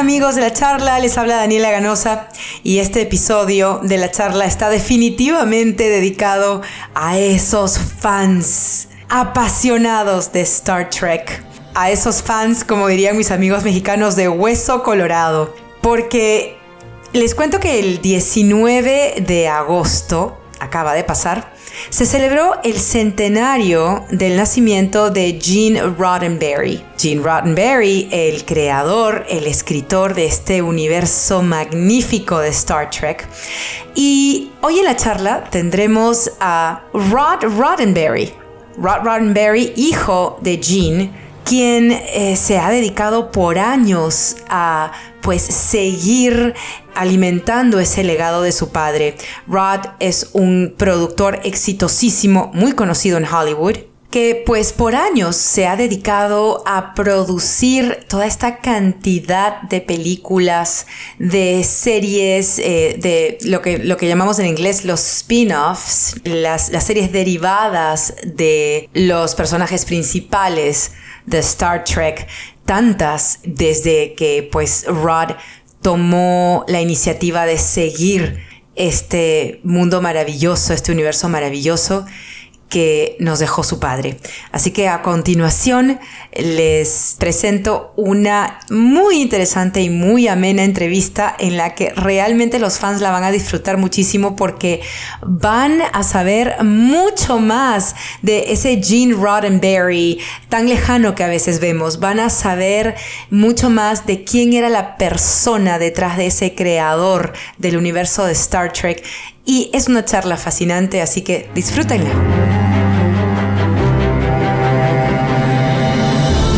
amigos de la charla? Les habla Daniela Ganosa y este episodio de la charla está definitivamente dedicado a esos fans apasionados de Star Trek. A esos fans, como dirían mis amigos mexicanos, de hueso colorado. Porque les cuento que el 19 de agosto, acaba de pasar, se celebró el centenario del nacimiento de Gene Roddenberry. Gene Roddenberry, el creador, el escritor de este universo magnífico de Star Trek. Y hoy en la charla tendremos a Rod Roddenberry. Rod Roddenberry, hijo de Gene, quien eh, se ha dedicado por años a pues seguir alimentando ese legado de su padre. Rod es un productor exitosísimo, muy conocido en Hollywood, que pues por años se ha dedicado a producir toda esta cantidad de películas, de series, eh, de lo que, lo que llamamos en inglés los spin-offs, las, las series derivadas de los personajes principales de Star Trek, tantas desde que pues Rod tomó la iniciativa de seguir este mundo maravilloso, este universo maravilloso que nos dejó su padre. Así que a continuación les presento una muy interesante y muy amena entrevista en la que realmente los fans la van a disfrutar muchísimo porque van a saber mucho más de ese Gene Roddenberry tan lejano que a veces vemos. Van a saber mucho más de quién era la persona detrás de ese creador del universo de Star Trek y es una charla fascinante, así que disfrútenla.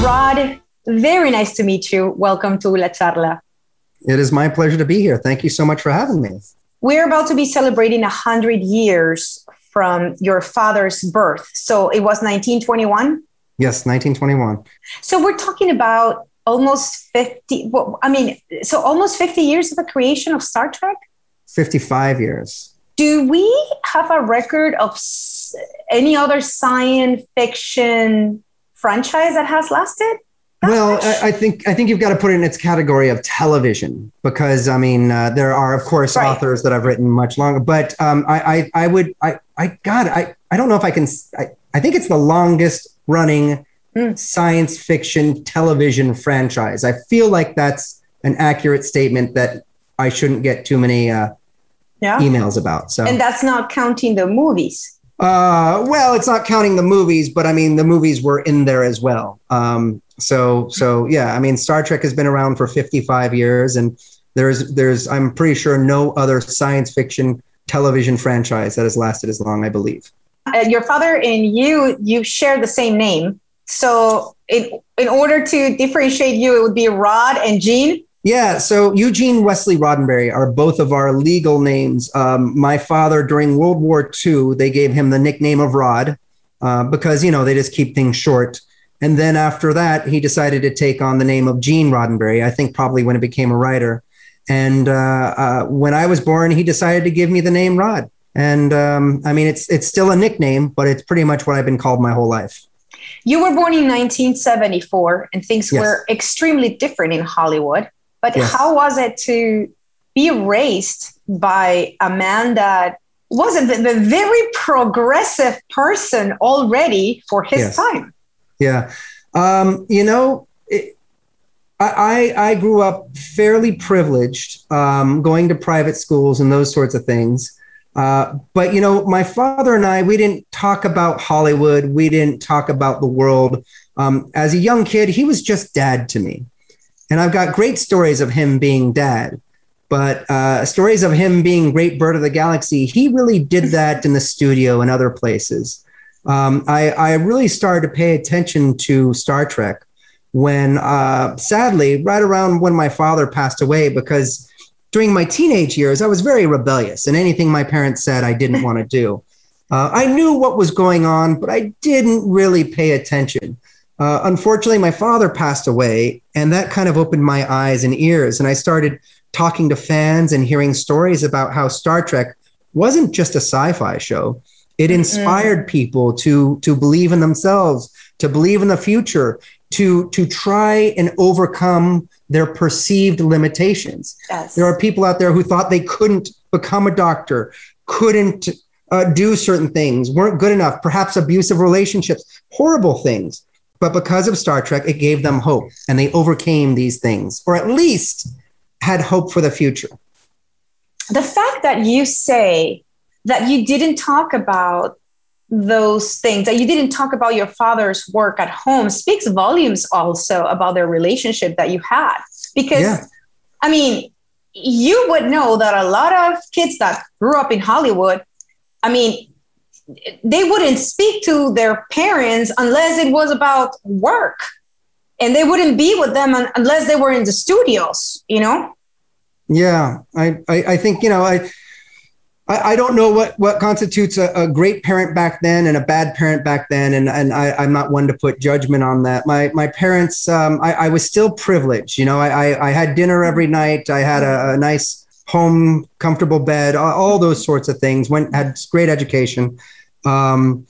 Rod, very nice to meet you. Welcome to La Charla. It is my pleasure to be here. Thank you so much for having me. We're about to be celebrating 100 years from your father's birth. So it was 1921? Yes, 1921. So we're talking about almost 50, well, I mean, so almost 50 years of the creation of Star Trek? 55 years do we have a record of any other science fiction franchise that has lasted? well, I, I, think I think you've got to put it in its category of television because I mean uh, there are of course right. authors that I've written much longer, but um, I, I, I would I I God I I don't know if I can I, I think it's the longest running mm. science fiction television franchise. I feel like that's an accurate statement that I shouldn't get too many uh, yeah. emails about. So, and that's not counting the movies. Uh, well, it's not counting the movies, but I mean the movies were in there as well. Um, so, so yeah, I mean Star Trek has been around for 55 years, and there's there's I'm pretty sure no other science fiction television franchise that has lasted as long. I believe. Uh, your father and you you share the same name, so in in order to differentiate you, it would be Rod and Gene. Yeah, so Eugene Wesley Roddenberry are both of our legal names. Um, my father, during World War II, they gave him the nickname of Rod uh, because, you know, they just keep things short. And then after that, he decided to take on the name of Gene Roddenberry, I think probably when he became a writer. And uh, uh, when I was born, he decided to give me the name Rod. And um, I mean, it's it's still a nickname, but it's pretty much what I've been called my whole life. You were born in 1974, and things yes. were extremely different in Hollywood. But yes. how was it to be raised by a man that was a, a very progressive person already for his yes. time? Yeah. Um, you know, it, I, I grew up fairly privileged, um, going to private schools and those sorts of things. Uh, but you know, my father and I, we didn't talk about Hollywood. We didn't talk about the world. Um, as a young kid, he was just dad to me. And I've got great stories of him being dad, but uh, stories of him being great bird of the galaxy, he really did that in the studio and other places. Um, I, I, really started to pay attention to Star Trek when, uh, sadly, right around when my father passed away, because during my teenage years, I was very rebellious, and anything my parents said, I didn't want to do. Uh, I knew what was going on, but I didn't really pay attention. Uh, unfortunately, my father passed away, and that kind of opened my eyes and ears. And I started talking to fans and hearing stories about how Star Trek wasn't just a sci fi show, It inspired mm. people to to believe in themselves, to believe in the future, to to try and overcome their perceived limitations. Yes. There are people out there who thought they couldn't become a doctor, couldn't uh, do certain things, weren't good enough, perhaps abusive relationships, horrible things. But because of Star Trek, it gave them hope and they overcame these things, or at least had hope for the future. The fact that you say that you didn't talk about those things that you didn't talk about your father's work at home speaks volumes also about their relationship that you had because yeah. i mean you would know that a lot of kids that grew up in hollywood i mean they wouldn't speak to their parents unless it was about work and they wouldn't be with them unless they were in the studios you know yeah i i, I think you know i I, don't know what what constitutes a, a, great parent back then and a bad parent back then, and and I, am not one to put judgment on that. My my parents, um, I, I, was still privileged. You know, I, I had dinner every night. I had a, a nice home, comfortable bed, all, those sorts of things. Went had great education. Um,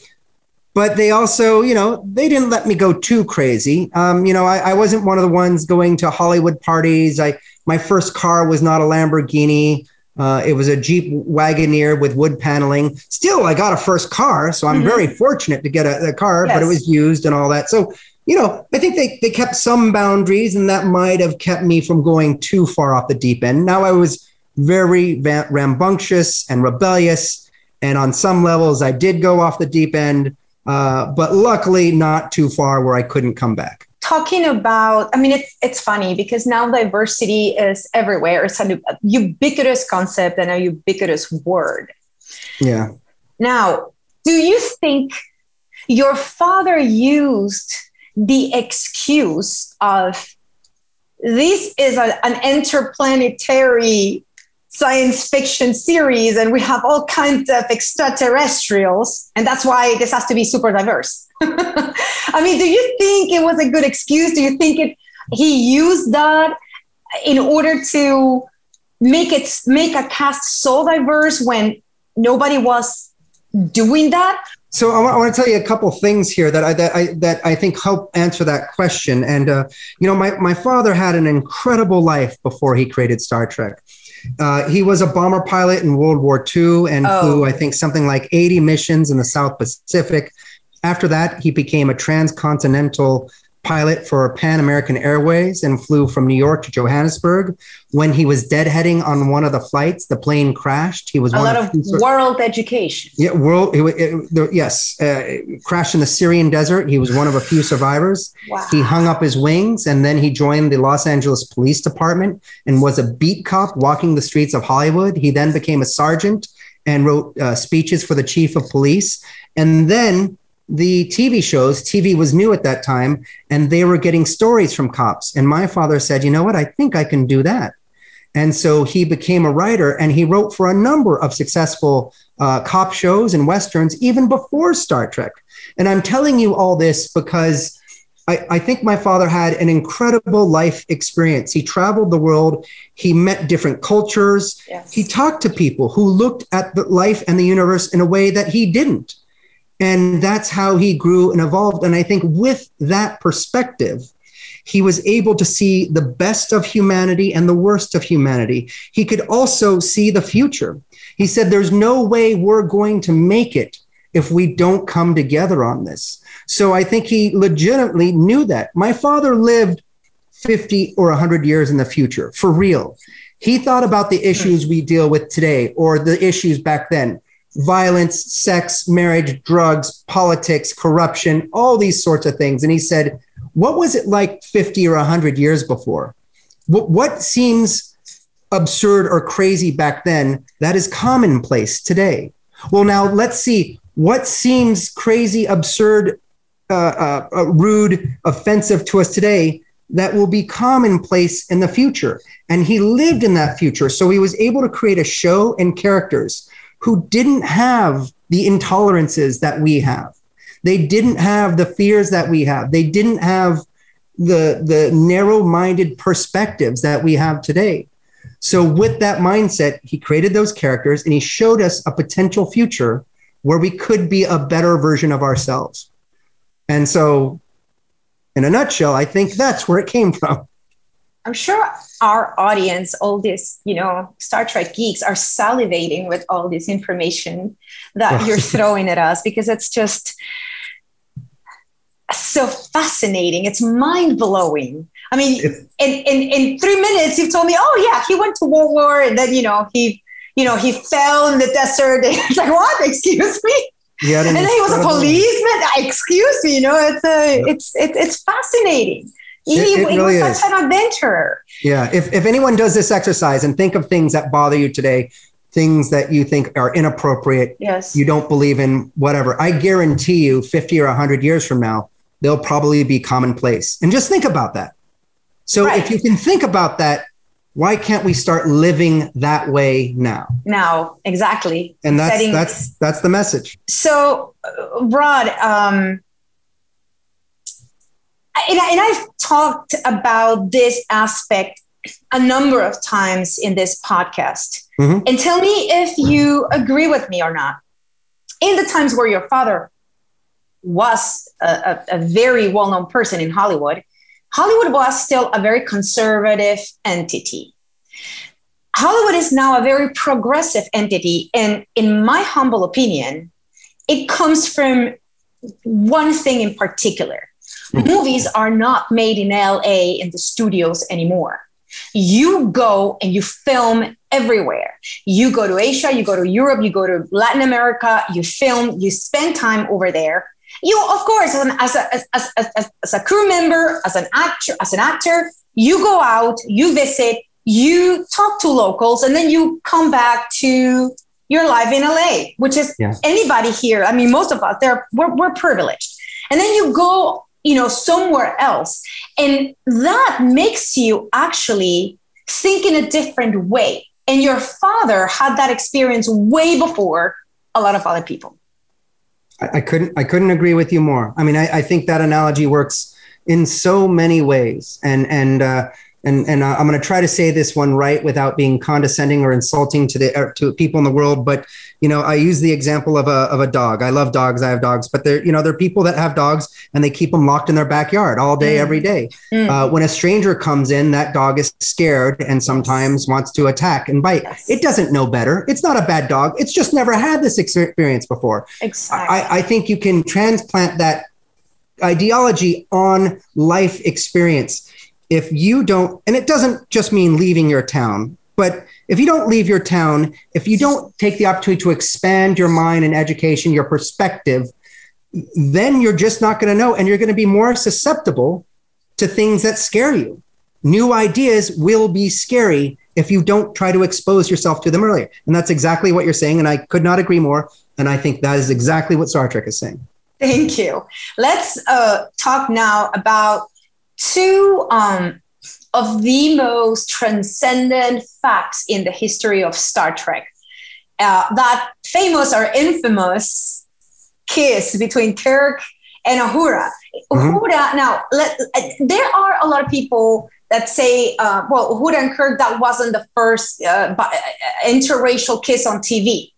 but they also, you know, they didn't let me go too crazy. Um, you know, I, I wasn't one of the ones going to Hollywood parties. I my first car was not a Lamborghini. Uh, it was a Jeep Wagoneer with wood paneling. Still, I got a first car, so I'm mm-hmm. very fortunate to get a, a car, yes. but it was used and all that. So, you know, I think they, they kept some boundaries, and that might have kept me from going too far off the deep end. Now, I was very rambunctious and rebellious, and on some levels, I did go off the deep end, uh, but luckily not too far where I couldn't come back. Talking about i mean it's it's funny because now diversity is everywhere. It's a ubiquitous concept and a ubiquitous word. Yeah. Now do you think your father used the excuse of this is a, an interplanetary science fiction series and we have all kinds of extraterrestrials and that's why this has to be super diverse i mean do you think it was a good excuse do you think it he used that in order to make it make a cast so diverse when nobody was doing that so I want, to tell you a couple things here that I that I that I think help answer that question. And uh, you know, my my father had an incredible life before he created Star Trek. Uh, he was a bomber pilot in World War II and oh. flew, I think, something like 80 missions in the South Pacific. After that, he became a transcontinental pilot for Pan American Airways and flew from New York to Johannesburg. When he was deadheading on one of the flights, the plane crashed. He was a lot of, world education. Yeah, world. It, it, it, yes, uh, crashed in the Syrian desert. He was one of a few survivors. Wow. He hung up his wings and then he joined the Los Angeles Police Department and was a beat cop walking the streets of Hollywood. He then became a sergeant and wrote uh, speeches for the chief of police. And then the TV shows, TV was new at that time, and they were getting stories from cops. And my father said, you know what? I think I can do that. And so he became a writer and he wrote for a number of successful uh, cop shows and Westerns even before Star Trek. And I'm telling you all this because I, I, think my father had an incredible life experience. He traveled the world, he met different cultures, yes. he talked to people who looked at the life and the universe in a way that he didn't. And that's how he grew and evolved. And I think with that perspective, he was able to see the best of humanity and the worst of humanity. He could also see the future. He said, There's no way we're going to make it if we don't come together on this. So I think he legitimately knew that. My father lived 50 or 100 years in the future, for real. He thought about the issues we deal with today or the issues back then violence, sex, marriage, drugs, politics, corruption, all these sorts of things. And he said, What was it like 50 or 100 years before? What, what seems absurd or crazy back then that is commonplace today? Well, now let's see what seems crazy, absurd, uh, uh, uh, rude, offensive to us today that will be commonplace in the future. And he lived in that future. So he was able to create a show and characters who didn't have the intolerances that we have. They didn't have the fears that we have. They didn't have the, the narrow minded perspectives that we have today. So, with that mindset, he created those characters and he showed us a potential future where we could be a better version of ourselves. And so, in a nutshell, I think that's where it came from. I'm sure our audience, all these, you know, Star Trek geeks are salivating with all this information that you're throwing at us because it's just so fascinating. It's mind blowing. I mean, in, in, in three minutes, you've told me, oh yeah, he went to World War and then, you know, he, you know, he fell in the desert. it's like, what? Excuse me? Yeah, and then he was a policeman. Excuse me, you know, it's a, it's, it's, it's fascinating. He, it, it really was such an adventurer. Yeah. If, if anyone does this exercise and think of things that bother you today, things that you think are inappropriate, yes. you don't believe in, whatever, I guarantee you 50 or 100 years from now, they'll probably be commonplace. And just think about that. So right. if you can think about that, why can't we start living that way now? Now, exactly. And that's Setting, that's that's the message. So, Rod, um, and, I, and I've talked about this aspect a number of times in this podcast. Mm-hmm. And tell me if you agree with me or not. In the times where your father was a, a, a very well known person in Hollywood, Hollywood was still a very conservative entity. Hollywood is now a very progressive entity. And in my humble opinion, it comes from one thing in particular. Movies are not made in LA in the studios anymore. You go and you film everywhere. You go to Asia, you go to Europe, you go to Latin America, you film, you spend time over there you of course as, an, as, a, as, as, as a crew member as an actor as an actor you go out you visit you talk to locals and then you come back to your life in la which is yeah. anybody here i mean most of us they're we're, we're privileged and then you go you know somewhere else. And that makes you actually think in a different way. And your father had that experience way before a lot of other people. I, couldn't I couldn't agree with you more. I mean, I, I think that analogy works in so many ways, and and uh, and and I'm going to try to say this one right without being condescending or insulting to the uh, to people in the world. But you know, I use the example of a of a dog. I love dogs. I have dogs, but there you know there are people that have dogs and they keep them locked in their backyard all day, mm. every day. Mm. Uh, when a stranger comes in, that dog is scared and sometimes wants to attack and bite. Yes. It doesn't know better. It's not a bad dog. It's just never had this experience before. Exactly. I, I think you can transplant that ideology on life experience if you don't, and it doesn't just mean leaving your town, but if you don't leave your town, if you don't take the opportunity to expand your mind and education, your perspective, then you're just not going to know. And you're going to be more susceptible to things that scare you. New ideas will be scary if you don't try to expose yourself to them earlier. And that's exactly what you're saying. And I could not agree more. And I think that is exactly what Star Trek is saying. Thank you. Let's uh, talk now about two um, of the most transcendent facts in the history of Star Trek. Uh, that famous or infamous kiss between Kirk and Uhura. Mm-hmm. Uhura, now, let, there are a lot of people that say, uh, well, Uhura and Kirk, that wasn't the first uh, uh interracial kiss on TV.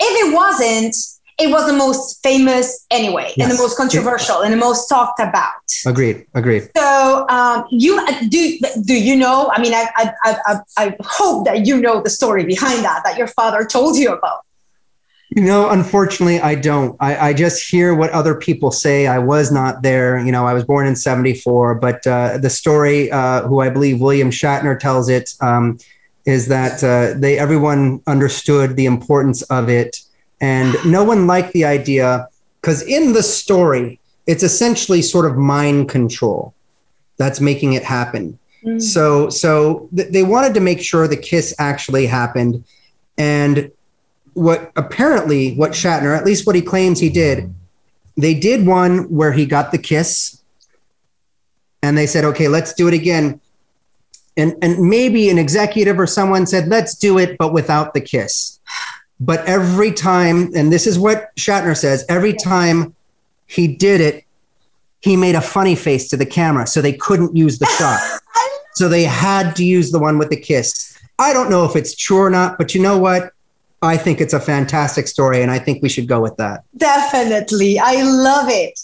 If it wasn't, it was the most famous anyway yes. and the most controversial and the most talked about. Agreed agreed. So um, you do do you know i mean I, I, I i hope that you know the story behind that that your father told you about. You know unfortunately i don't. I, I just hear what other people say. I was not there. You know i was born in 74 but uh, the story uh, who i believe william shatner tells it um, is that uh, they everyone understood the importance of it and no one liked the idea because in the story, it's essentially sort of mind control that's making it happen. Mm. So, so th- they wanted to make sure the kiss actually happened. And what apparently, what Shatner, at least what he claims he did, they did one where he got the kiss and they said, okay, let's do it again. And, and maybe an executive or someone said, let's do it, but without the kiss. But every time, and this is what Shatner says, every time he did it, he made a funny face to the camera. So they couldn't use the shot. so they had to use the one with the kiss. I don't know if it's true or not, but you know what? I think it's a fantastic story, and I think we should go with that. Definitely. I love it.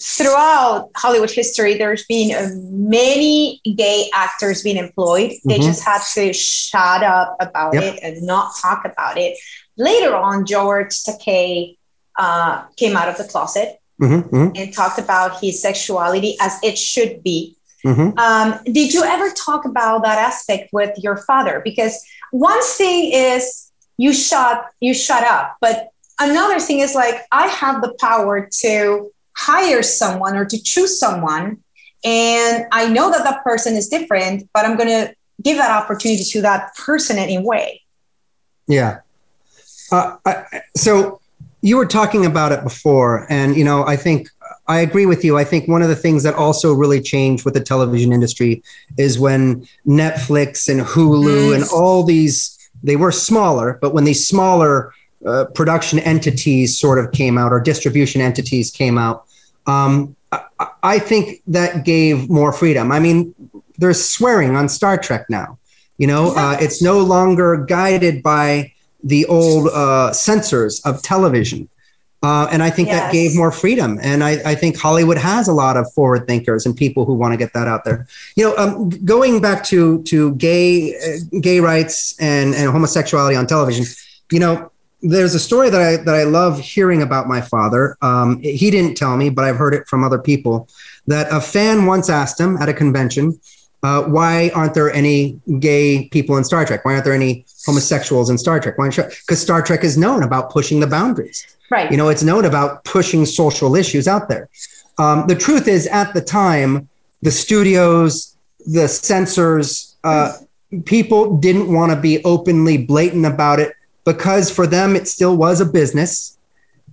Throughout Hollywood history, there's been uh, many gay actors being employed. They Mhm. just had to shut up about Yep. it and not talk about it. Later on, George Takei uh, came out of the closet hmm hmm and talked about his sexuality as it should be. hmm Um, did you ever talk about that aspect with your father? Because one thing is you shut you shut up, but another thing is like I have the power to hire someone or to choose someone, and I know that that person is different, but I'm going to give that opportunity to that person anyway. Yeah. Uh, I, so you were talking about it before, and you know, I think I agree with you. I think one of the things that also really changed with the television industry is when Netflix and Hulu and all these they were smaller, but when these smaller uh, production entities sort of came out or distribution entities came out, um, I, I think that gave more freedom. I mean, there's swearing on Star Trek now. You know, uh, it's no longer guided by the old uh, censors of television. Uh, and I think that gave more freedom. And I, I think Hollywood has a lot of forward thinkers and people who want to get that out there. You know, um, going back to to gay uh, gay rights and, and homosexuality on television, you know, there's a story that I that I love hearing about my father. Um, he didn't tell me, but I've heard it from other people that a fan once asked him at a convention, uh, "Why aren't there any gay people in Star Trek? Why aren't there any homosexuals in Star Trek? Why Because Star Trek is known about pushing the boundaries. Right. You know, it's known about pushing social issues out there. Um, the truth is, at the time, the studios, the censors, uh, people didn't want to be openly blatant about it because for them, it still was a business.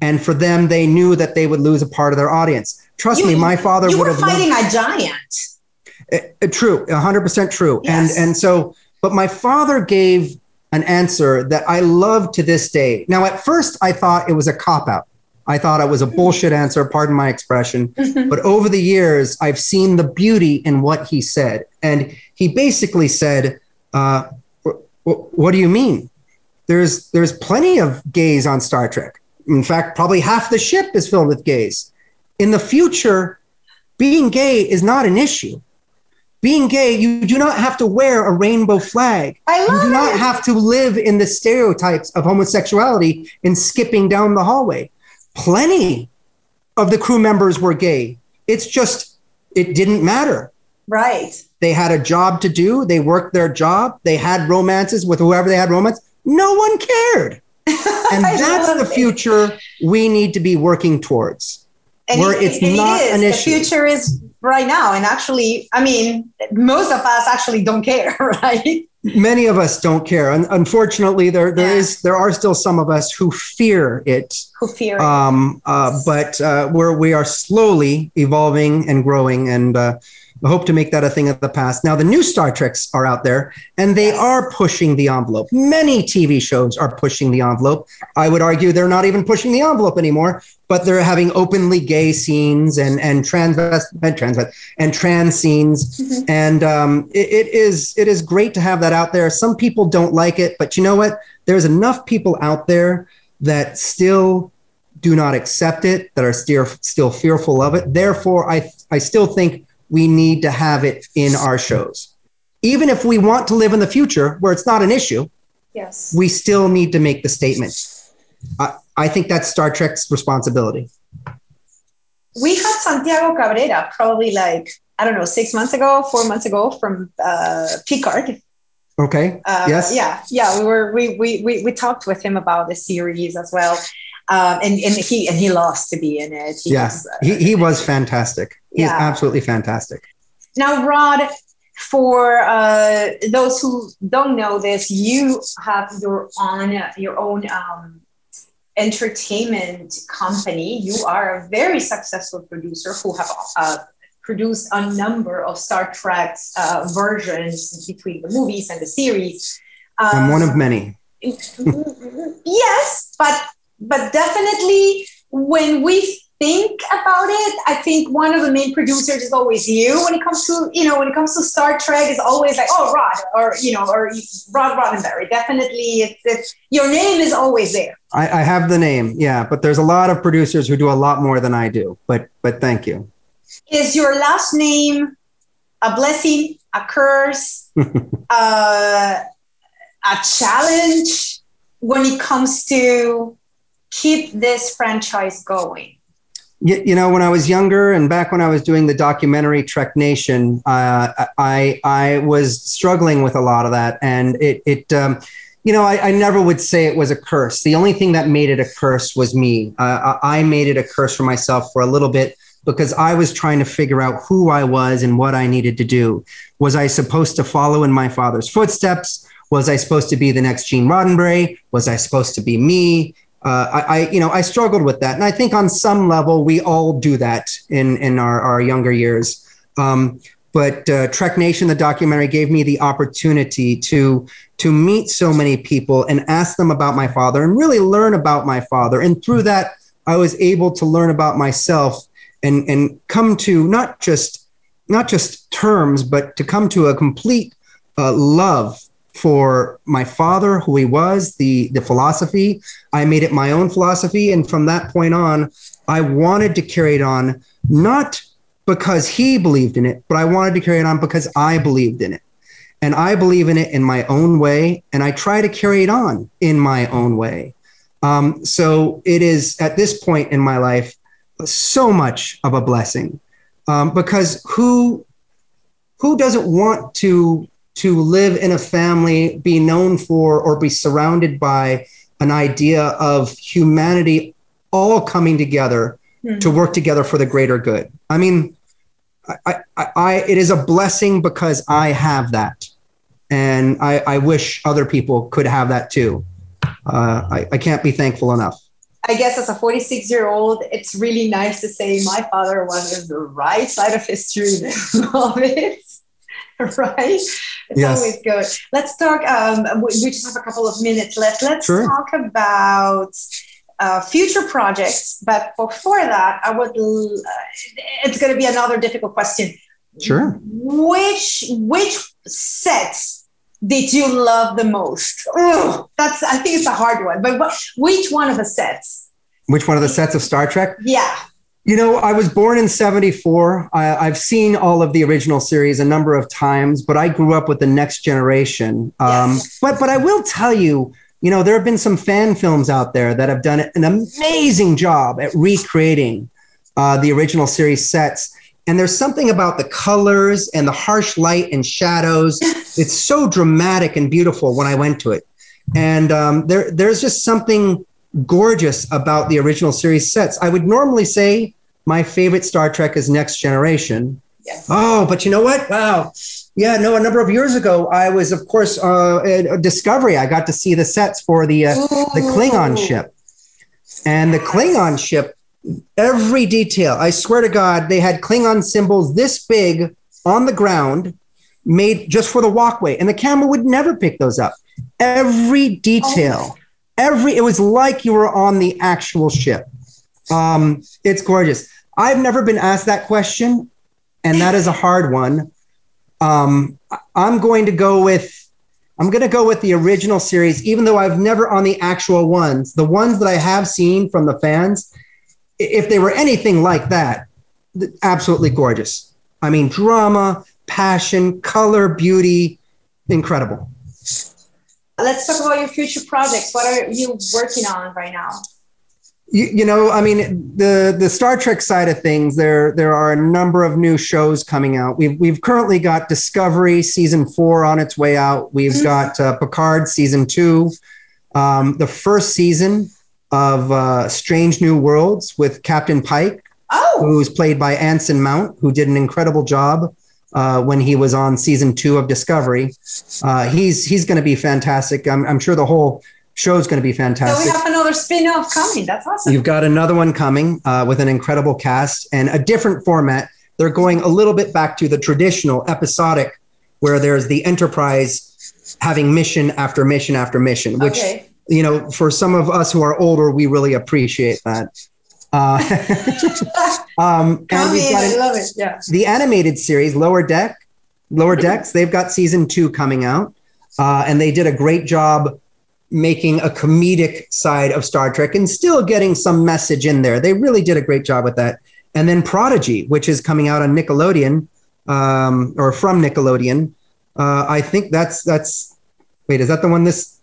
And for them, they knew that they would lose a part of their audience. Trust You- me, my father you would were have. loved- fighting a giant. uh, uh, true, 100% true. Yes. And and so but my father gave an answer that I love to this day. Now at first I thought it was a cop out. I thought it was a bullshit answer, pardon my expression. But over the years I've seen the beauty in what he said. And he basically said, uh, wh- wh- what do you mean? There's there's plenty of gays on Star Trek. In fact, probably half the ship is filled with gays. In the future, being gay is not an issue being gay, you do not have to wear a rainbow flag. I love You do not it. have to live in the stereotypes of homosexuality and skipping down the hallway. Plenty of the crew members were gay. It's just, it didn't matter. right. They had a job to do, they worked their job, they had romances with whoever they had romance. No one cared. And that's the it. future we need to be working towards. and where it- it's it not is. an the future is right now and actually i mean most of us actually don't care right many of us don't care and unfortunately there there Yeah. is there are still some of us who fear it who fear it. um, uh, but uh, we're we are slowly evolving and growing and uh, I hope to make that a thing of the past. Now the new Star Treks are out there and they are pushing the envelope. Many TV shows are pushing the envelope. I would argue they're not even pushing the envelope anymore, but they're having openly gay scenes and and transvest and trans and trans scenes Mhm. and um, it, it is it is great to have that out there. Some people don't like it, but you know what? There's enough people out there that still do not accept it, that are still still fearful of it. Therefore, I I still think we need to have it in our shows, even if we want to live in the future where it's not an issue. yes We still need to make the statement. I, I think that's Star Trek's responsibility. we had santiago cabrera probably like i don't know six months ago four months ago from uh, picard Okay. Uh, Yes. Yeah, yeah. We were we, we we we talked with him about the series as well, um, and and he and he lost to be in it. He Yeah. was, uh, He, he was fantastic. He's Yeah. absolutely fantastic. now, Rod, for uh, those who don't know this, you have your own your own um, entertainment company. You are a very successful producer who have uh, produced a number of Star Trek uh, versions between the movies and the series. I'm one Um, of many. yes, but but definitely when we think about it, I think one of the main producers is always you. When it comes to you know when it comes to Star Trek, it's always like oh Rod or you know or Rod Roddenberry. Definitely, it's, it's your name is always there. I, I have the name, yeah, but there's a lot of producers who do a lot more than I do. But but thank you. Is your last name a blessing, a curse, uh, a challenge when it comes to keep this franchise going? you, you, know, when I was younger and back when I was doing the documentary Trek Nation, uh, I I was struggling with a lot of that, and it it. Um, you know, I, I, never would say it was a curse. The only thing that made it a curse was me. Uh, I made it a curse for myself for a little bit because I was trying to figure out who I was and what I needed to do. Was I supposed to follow in my father's footsteps? Was I supposed to be the next Gene Roddenberry? Was I supposed to be me? Uh, I, I, you know, I struggled with that, and I think on some level we all do that in in our, our younger years. Um, but uh, Trek Nation, the documentary, gave me the opportunity to to meet so many people and ask them about my father and really learn about my father. And through that, I was able to learn about myself and and come to not just not just terms, but to come to a complete uh, love for my father, who he was, the the philosophy. I made it my own philosophy, and from that point on, I wanted to carry it on, not because he believed in it, but I wanted to carry it on because I believed in it. And I believe in it in my own way, and I try to carry it on in my own way. Um, so it is at this point in my life so much of a blessing um, because who who doesn't want to to live in a family, be known for, or be surrounded by an idea of humanity all coming together mm-hmm. to work together for the greater good. I mean, I, I, I, it is a blessing because I have that. And I, I wish other people could have that too. Uh, I, I can't be thankful enough. I guess as a 46 year old, it's really nice to say my father was on the right side of history. Love it. right? It's yes. always good. Let's talk. Um, we just have a couple of minutes left. Let's sure. talk about uh, future projects. But before that, I would. Uh, it's going to be another difficult question. Sure. Which which sets did you love the most? Ugh, that's. I think it's a hard one. But which one of the sets? Which one of the sets of Star Trek? Yeah. You know, I was born in 74. I, have seen all of the original series a number of times, but I grew up with the next generation. Um, yes. But but I will tell you, you know, there have been some fan films out there that have done an amazing job at recreating uh, the original series sets. And there's something about the colors and the harsh light and shadows. It's so dramatic and beautiful when I went to it. And um, there, there's just something gorgeous about the original series sets. I would normally say my favorite Star Trek is Next Generation. Yes. Oh, but you know what? Wow. Yeah, no, a number of years ago, I was, of course, uh, at Discovery. I got to see the sets for the uh, the Klingon ship, and the Klingon ship. Every detail, I swear to God, they had Klingon symbols this big on the ground, made just for the walkway, and the camera would never pick those up. Every detail. Oh every it was like you were on the actual ship um, it's gorgeous i've never been asked that question and that is a hard one um, i'm going to go with i'm going to go with the original series even though i've never on the actual ones the ones that i have seen from the fans if they were anything like that absolutely gorgeous i mean drama passion color beauty incredible Let's talk about your future projects. What are you working on right now? You, you, know, I mean, the the Star Trek side of things, there there are a number of new shows coming out. We've we've currently got Discovery season four on its way out. We've mm-hmm. got uh, Picard season two, um, the first season of uh, Strange New Worlds with Captain Pike, oh. who's played by Anson Mount, who did an incredible job uh, when he was on season two of Discovery. Uh, he's he's going to be fantastic. I'm, I'm sure the whole show is going to be fantastic. So we have another spin-off coming. That's awesome. You've got another one coming uh, with an incredible cast and a different format. They're going a little bit back to the traditional episodic, where there's the Enterprise having mission after mission after mission, which okay. you know for some of us who are older, we really appreciate that. Uh, um, and we've got I love it. Yeah. the animated series Lower Deck, Lower Decks. They've got season two coming out, uh, and they did a great job making a comedic side of Star Trek and still getting some message in there. They really did a great job with that. And then Prodigy, which is coming out on Nickelodeon um, or from Nickelodeon. Uh, I think that's that's. Wait, is that the one this?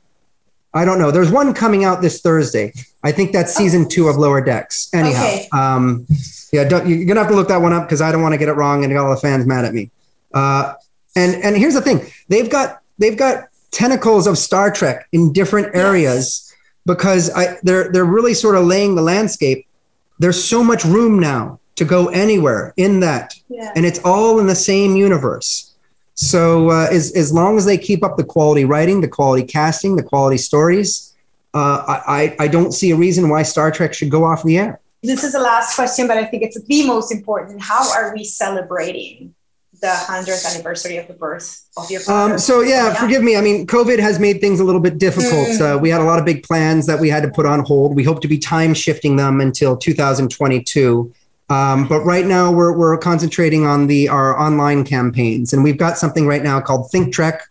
I don't know. There's one coming out this Thursday. I think that's season two of Lower Decks. Anyhow, Okay. um, yeah, don't, you're gonna have to look that one up because I don't want to get it wrong and get all the fans mad at me. Uh, and and here's the thing: they've got they've got tentacles of Star Trek in different areas because I they're they're really sort of laying the landscape. There's so much room now to go anywhere in that, Yeah. and it's all in the same universe. So uh, as as long as they keep up the quality writing, the quality casting, the quality stories, uh, I I I don't see a reason why Star Trek should go off the air. This is the last question, but I think it's the most important. How are we celebrating the 100th anniversary of the birth of your father? Um, so yeah, forgive me. I mean, COVID has made things a little bit difficult. Mm. Uh, we had a lot of big plans that we had to put on hold. We hope to be time shifting them until 2022. Um, but right now we're, we're concentrating on the our online campaigns, and we've got something right now called Think Trek,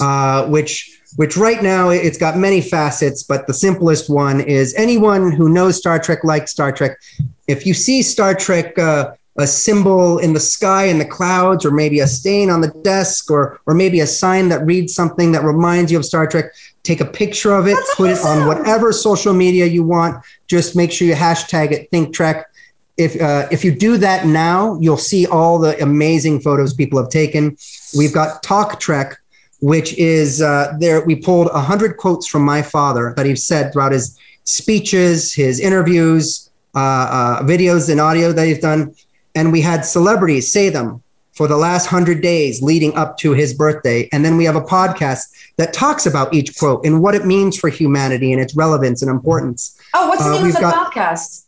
uh, which which right now it's got many facets. But the simplest one is anyone who knows Star Trek likes Star Trek. If you see Star Trek. Uh, a symbol in the sky in the clouds or maybe a stain on the desk or or maybe a sign that reads something that reminds you of Star Trek take a picture of it That's put it on whatever social media you want. Just make sure you hashtag it think trek. If uh, if you do that now you'll see all the amazing photos people have taken. We've got talk trek which is uh, there we pulled 100 quotes from my father that he's said throughout his speeches his interviews uh, uh, videos and audio that he's done and we had celebrities say them for the last 100 days leading up to his birthday and then we have a podcast that talks about each quote and what it means for humanity and its relevance and importance oh, what's the uh, name of the got- podcast?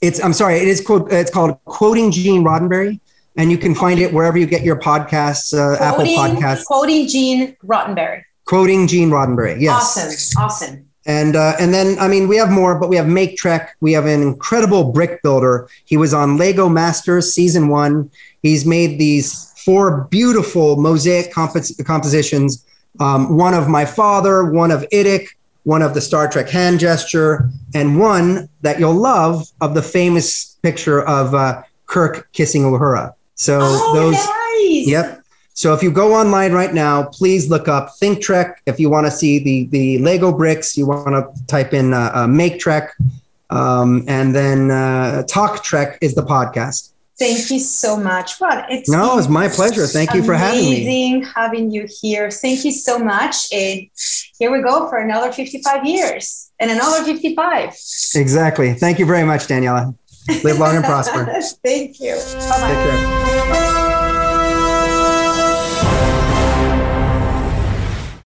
it's i'm sorry it is quote it's called quoting gene roddenberry and you can find it wherever you get your podcasts uh, apple Quoting, podcasts quoting Gene Roddenberry. quoting gene roddenberry yes Awesome. Awesome. And uh, and then I mean we have more, but we have Make Trek. We have an incredible brick builder. He was on Lego Masters season one. He's made these four beautiful mosaic compos- compositions. Um, one of my father, one of Idic, one of the Star Trek hand gesture, and one that you'll love of the famous picture of uh, Kirk kissing Uhura. So oh, those. nice. Yep. So if you go online right now, please look up Think Trek. If you want to see the the Lego bricks, you want to type in uh, uh, Make Trek, um, and then uh, Talk Trek is the podcast. Thank you so much. Well, it's No, it's my pleasure. Thank you for having me. Amazing having you here. Thank you so much. And here we go for another 55 years and another 55. Exactly. Thank you very much, Daniela. Live long and prosper. Thank you. Bye bye. Take care.